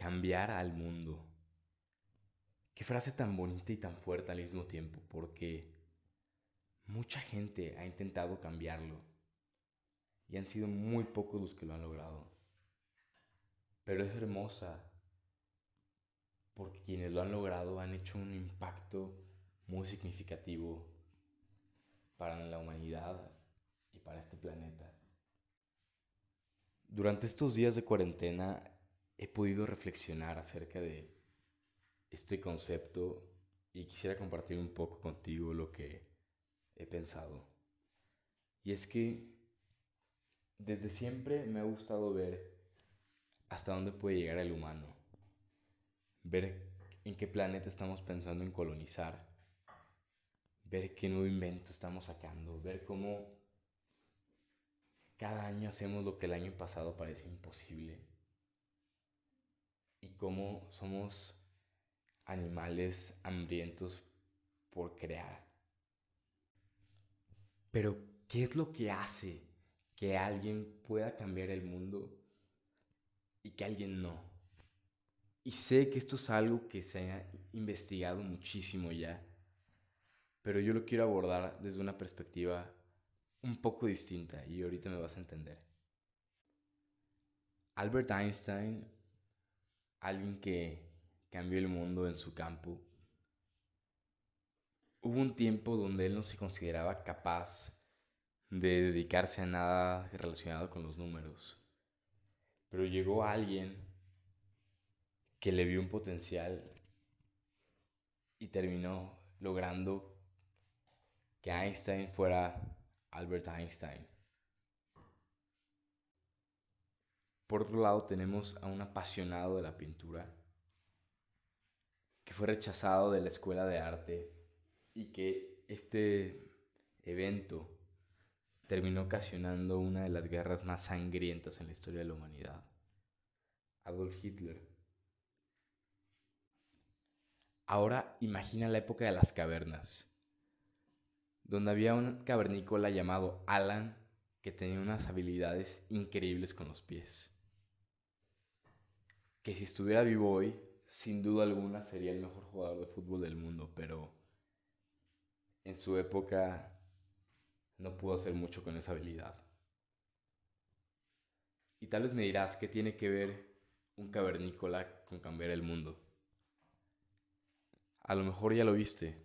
cambiar al mundo. Qué frase tan bonita y tan fuerte al mismo tiempo, porque mucha gente ha intentado cambiarlo y han sido muy pocos los que lo han logrado. Pero es hermosa porque quienes lo han logrado han hecho un impacto muy significativo para la humanidad y para este planeta. Durante estos días de cuarentena he podido reflexionar acerca de este concepto y quisiera compartir un poco contigo lo que he pensado. Y es que desde siempre me ha gustado ver hasta dónde puede llegar el humano, ver en qué planeta estamos pensando en colonizar, ver qué nuevo invento estamos sacando, ver cómo cada año hacemos lo que el año pasado parecía imposible. Y cómo somos animales hambrientos por crear. Pero, ¿qué es lo que hace que alguien pueda cambiar el mundo y que alguien no? Y sé que esto es algo que se ha investigado muchísimo ya, pero yo lo quiero abordar desde una perspectiva un poco distinta y ahorita me vas a entender. Albert Einstein, alguien que cambió el mundo en su campo, hubo un tiempo donde él no se consideraba capaz de dedicarse a nada relacionado con los números. Pero llegó alguien que le vio un potencial y terminó logrando que Einstein fuera Albert Einstein. Por otro lado tenemos a un apasionado de la pintura que fue rechazado de la escuela de arte y que este evento terminó ocasionando una de las guerras más sangrientas en la historia de la humanidad. Adolf Hitler. Ahora imagina la época de las cavernas donde había un cavernícola llamado Alan que tenía unas habilidades increíbles con los pies. Que si estuviera vivo hoy, sin duda alguna sería el mejor jugador de fútbol del mundo, pero en su época no pudo hacer mucho con esa habilidad. Y tal vez me dirás, ¿qué tiene que ver un cavernícola con cambiar el mundo? A lo mejor ya lo viste,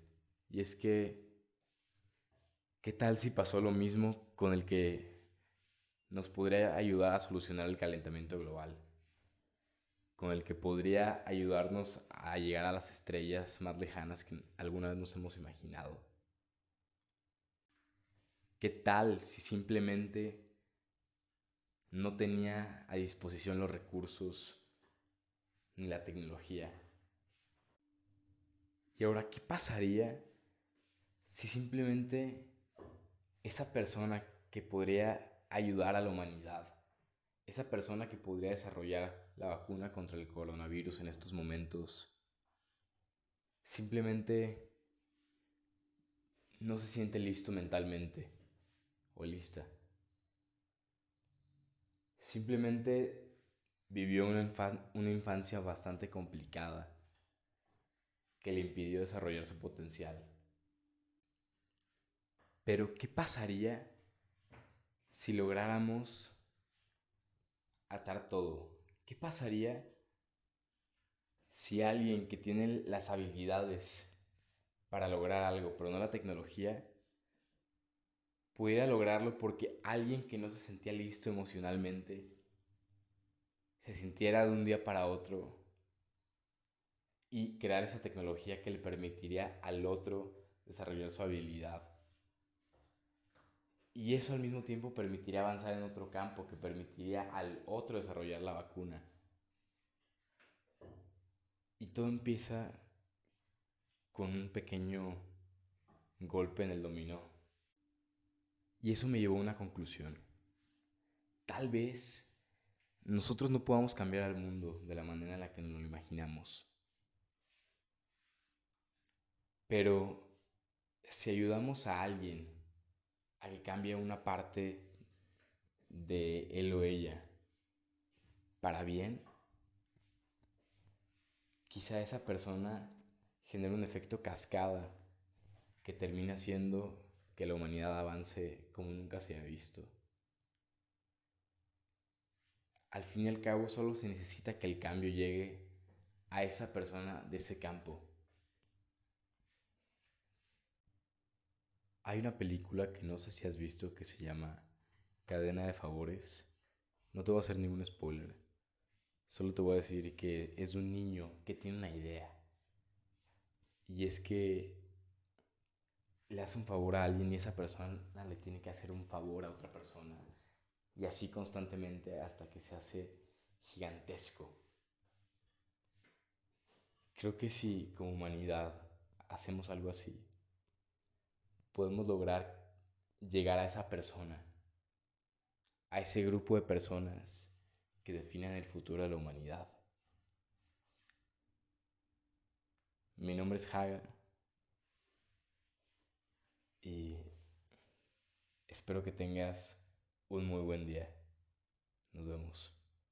y es que ¿Qué tal si pasó lo mismo con el que nos podría ayudar a solucionar el calentamiento global? Con el que podría ayudarnos a llegar a las estrellas más lejanas que alguna vez nos hemos imaginado. ¿Qué tal si simplemente no tenía a disposición los recursos ni la tecnología? Y ahora, ¿qué pasaría si simplemente esa persona que podría ayudar a la humanidad, esa persona que podría desarrollar la vacuna contra el coronavirus en estos momentos, simplemente no se siente listo mentalmente o lista. Simplemente vivió una, infancia bastante complicada que le impidió desarrollar su potencial. Pero, ¿qué pasaría si lográramos atar todo? ¿Qué pasaría si alguien que tiene las habilidades para lograr algo, pero no la tecnología, pudiera lograrlo porque alguien que no se sentía listo emocionalmente se sintiera de un día para otro y crear esa tecnología que le permitiría al otro desarrollar su habilidad? Y eso al mismo tiempo permitiría avanzar en otro campo, que permitiría al otro desarrollar la vacuna. Y todo empieza con un pequeño golpe en el dominó. Y eso me llevó a una conclusión. Tal vez nosotros no podamos cambiar al mundo de la manera en la que nos lo imaginamos. Pero si ayudamos a alguien a que cambie una parte de él o ella para bien, quizá esa persona genera un efecto cascada que termina haciendo que la humanidad avance como nunca se ha visto. Al fin y al cabo solo se necesita que el cambio llegue a esa persona de ese campo. Hay una película que no sé si has visto que se llama Cadena de Favores. No te voy a hacer ningún spoiler. Solo te voy a decir que es un niño que tiene una idea. Y es que le hace un favor a alguien y esa persona le tiene que hacer un favor a otra persona. Y así constantemente hasta que se hace gigantesco. Creo que si como humanidad hacemos algo así, podemos lograr llegar a esa persona, a ese grupo de personas que definen el futuro de la humanidad. Mi nombre es Haga y espero que tengas un muy buen día. Nos vemos.